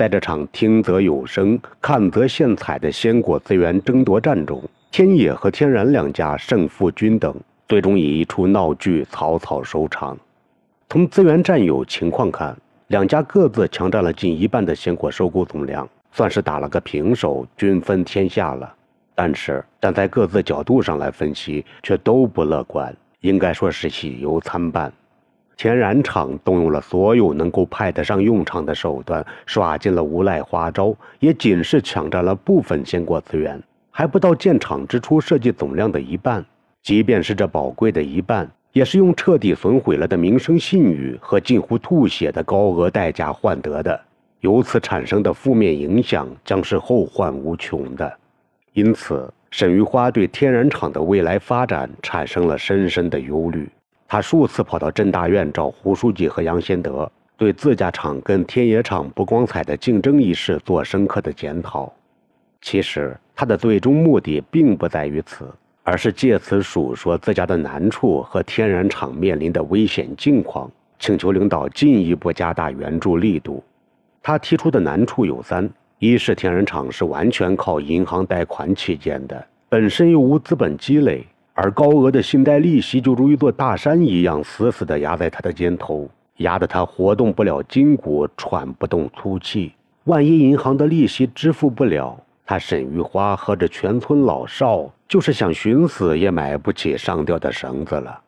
在这场听则有声、看则现彩的鲜果资源争夺战中，天野和天然两家胜负均等，最终以一出闹剧草草收场。从资源占有情况看，两家各自强占了近一半的鲜果收购总量，算是打了个平手，均分天下了。但是站在各自角度上来分析，却都不乐观，应该说是喜忧参半。天然厂动用了所有能够派得上用场的手段，耍尽了无赖花招，也仅是抢占了部分鲜果资源，还不到建厂之初设计总量的一半。即便是这宝贵的一半，也是用彻底损毁了的名声信誉和近乎吐血的高额代价换得的。由此产生的负面影响将是后患无穷的。因此，沈玉花对天然厂的未来发展产生了深深的忧虑。他数次跑到镇大院找胡书记和杨先德，对自家厂跟天野厂不光彩的竞争一事做深刻的检讨。其实他的最终目的并不在于此，而是借此述说自家的难处和天然厂面临的危险境况，请求领导进一步加大援助力度。他提出的难处有三：一是天然厂是完全靠银行贷款起建的，本身又无资本积累。而高额的信贷利息就如一座大山一样，死死地压在他的肩头，压得他活动不了筋骨，喘不动粗气。万一银行的利息支付不了，他沈玉花和这全村老少，就是想寻死也买不起上吊的绳子了。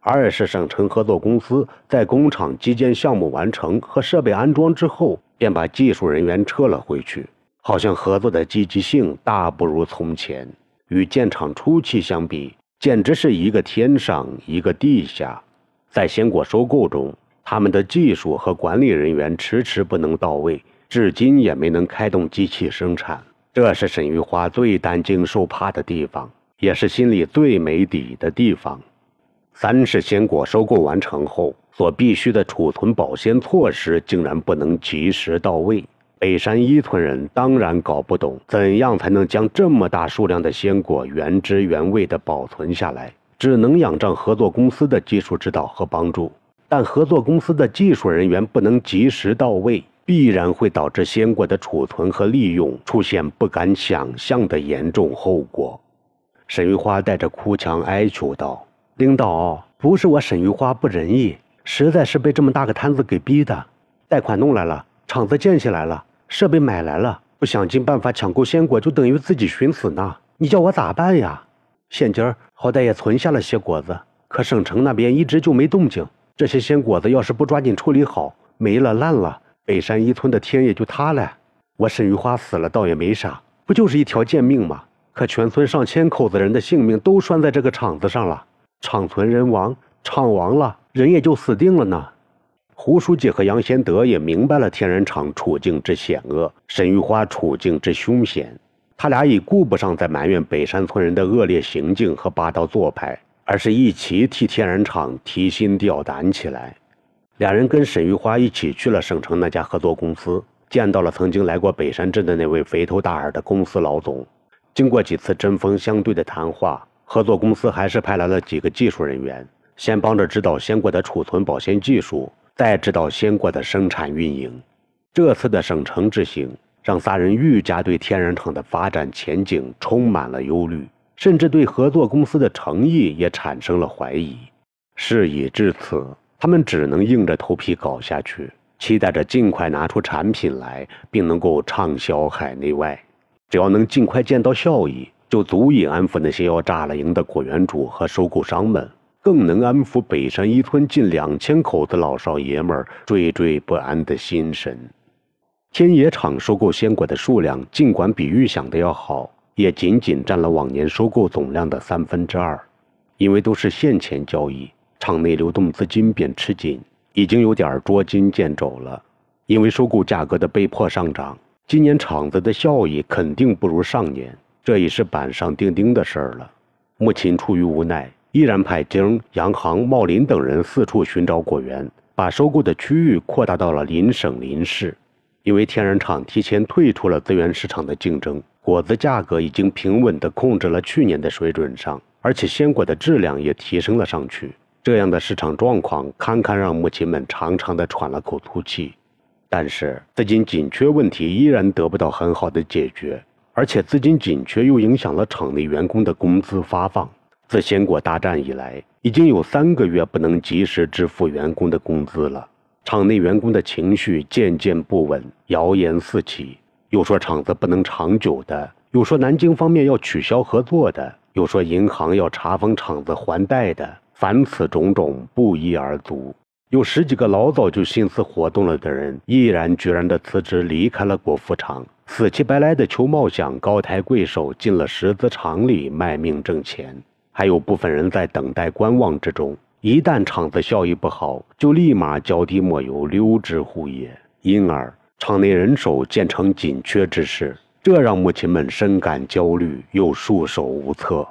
二是省城合作公司在工厂基建项目完成和设备安装之后，便把技术人员撤了回去，好像合作的积极性大不如从前。与建厂初期相比，简直是一个天上一个地下，在鲜果收购中，他们的技术和管理人员迟迟不能到位，至今也没能开动机器生产。这是沈玉华最担惊受怕的地方，也是心里最没底的地方。三是鲜果收购完成后所必须的储存保鲜措施，竟然不能及时到位。北山一村人当然搞不懂，怎样才能将这么大数量的鲜果原汁原味地保存下来，只能仰仗合作公司的技术指导和帮助。但合作公司的技术人员不能及时到位，必然会导致鲜果的储存和利用出现不敢想象的严重后果。沈玉花带着哭腔哀求道：“领导，不是我沈玉花不仁义，实在是被这么大个摊子给逼的。贷款弄来了，厂子建起来了。”设备买来了，不想尽办法抢购鲜果，就等于自己寻死呢。你叫我咋办呀？现今儿好歹也存下了些果子，可省城那边一直就没动静。这些鲜果子要是不抓紧处理好，没了烂了，北山一村的天也就塌了。我沈玉花死了倒也没啥，不就是一条贱命吗？可全村上千口子人的性命都拴在这个厂子上了，厂存人亡，厂亡了，人也就死定了呢。胡书记和杨先德也明白了天然厂处境之险恶，沈玉花处境之凶险。他俩已顾不上再埋怨北山村人的恶劣行径和霸道做派，而是一起替天然厂提心吊胆起来。两人跟沈玉花一起去了省城那家合作公司，见到了曾经来过北山镇的那位肥头大耳的公司老总。经过几次针锋相对的谈话，合作公司还是派来了几个技术人员，先帮着指导鲜果的储存保鲜技术。再指导鲜果的生产运营，这次的省城之行让仨人愈加对天然厂的发展前景充满了忧虑，甚至对合作公司的诚意也产生了怀疑。事已至此，他们只能硬着头皮搞下去，期待着尽快拿出产品来，并能够畅销海内外。只要能尽快见到效益，就足以安抚那些要炸了营的果园主和收购商们。更能安抚北山一村近两千口子老少爷们儿惴惴不安的心神。天野厂收购鲜果的数量，尽管比预想的要好，也仅仅占了往年收购总量的三分之二。因为都是现钱交易，厂内流动资金便吃紧，已经有点捉襟见肘了。因为收购价格的被迫上涨，今年厂子的效益肯定不如上年，这已是板上钉钉的事儿了。母亲出于无奈。依然派经杨行、茂林等人四处寻找果园，把收购的区域扩大到了邻省邻市。因为天然厂提前退出了资源市场的竞争，果子价格已经平稳地控制了去年的水准上，而且鲜果的质量也提升了上去。这样的市场状况，堪堪让母亲们长长的喘了口粗气。但是资金紧缺问题依然得不到很好的解决，而且资金紧缺又影响了厂内员工的工资发放。自鲜果大战以来，已经有三个月不能及时支付员工的工资了。厂内员工的情绪渐渐不稳，谣言四起，又说厂子不能长久的，又说南京方面要取消合作的，又说银行要查封厂子还贷的。凡此种种，不一而足。有十几个老早就心思活动了的人，毅然决然地辞职离开了国服厂，死乞白赖的求茂祥高抬贵手进了石子厂里卖命挣钱。还有部分人在等待观望之中，一旦厂子效益不好，就立马脚底抹油溜之乎也。因而厂内人手渐成紧缺之势，这让母亲们深感焦虑又束手无策。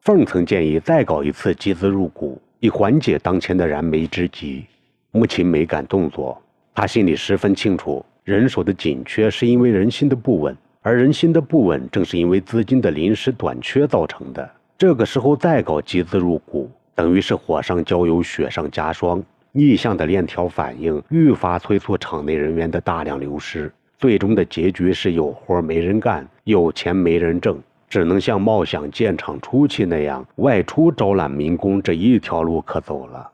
凤曾建议再搞一次集资入股，以缓解当前的燃眉之急。母亲没敢动作，他心里十分清楚，人手的紧缺是因为人心的不稳，而人心的不稳正是因为资金的临时短缺造成的。这个时候再搞集资入股，等于是火上浇油，雪上加霜，逆向的链条反应愈发催促厂内人员的大量流失，最终的结局是有活没人干，有钱没人挣，只能像茂祥建厂初期那样外出招揽民工这一条路可走了。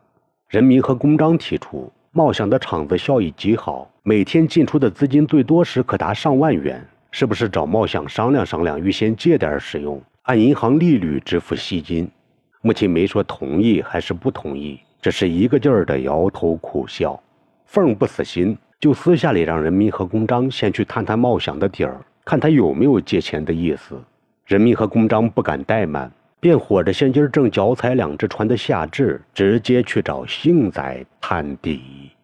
人民和公章提出，茂祥的厂子效益极好，每天进出的资金最多时可达上万元，是不是找茂祥商量商量，预先借点使用？按银行利率支付息金，母亲没说同意还是不同意，只是一个劲儿的摇头苦笑。凤不死心，就私下里让人民和公章先去探探茂祥的底儿，看他有没有借钱的意思。人民和公章不敢怠慢，便伙着现今正脚踩两只船的夏至，直接去找幸仔探底。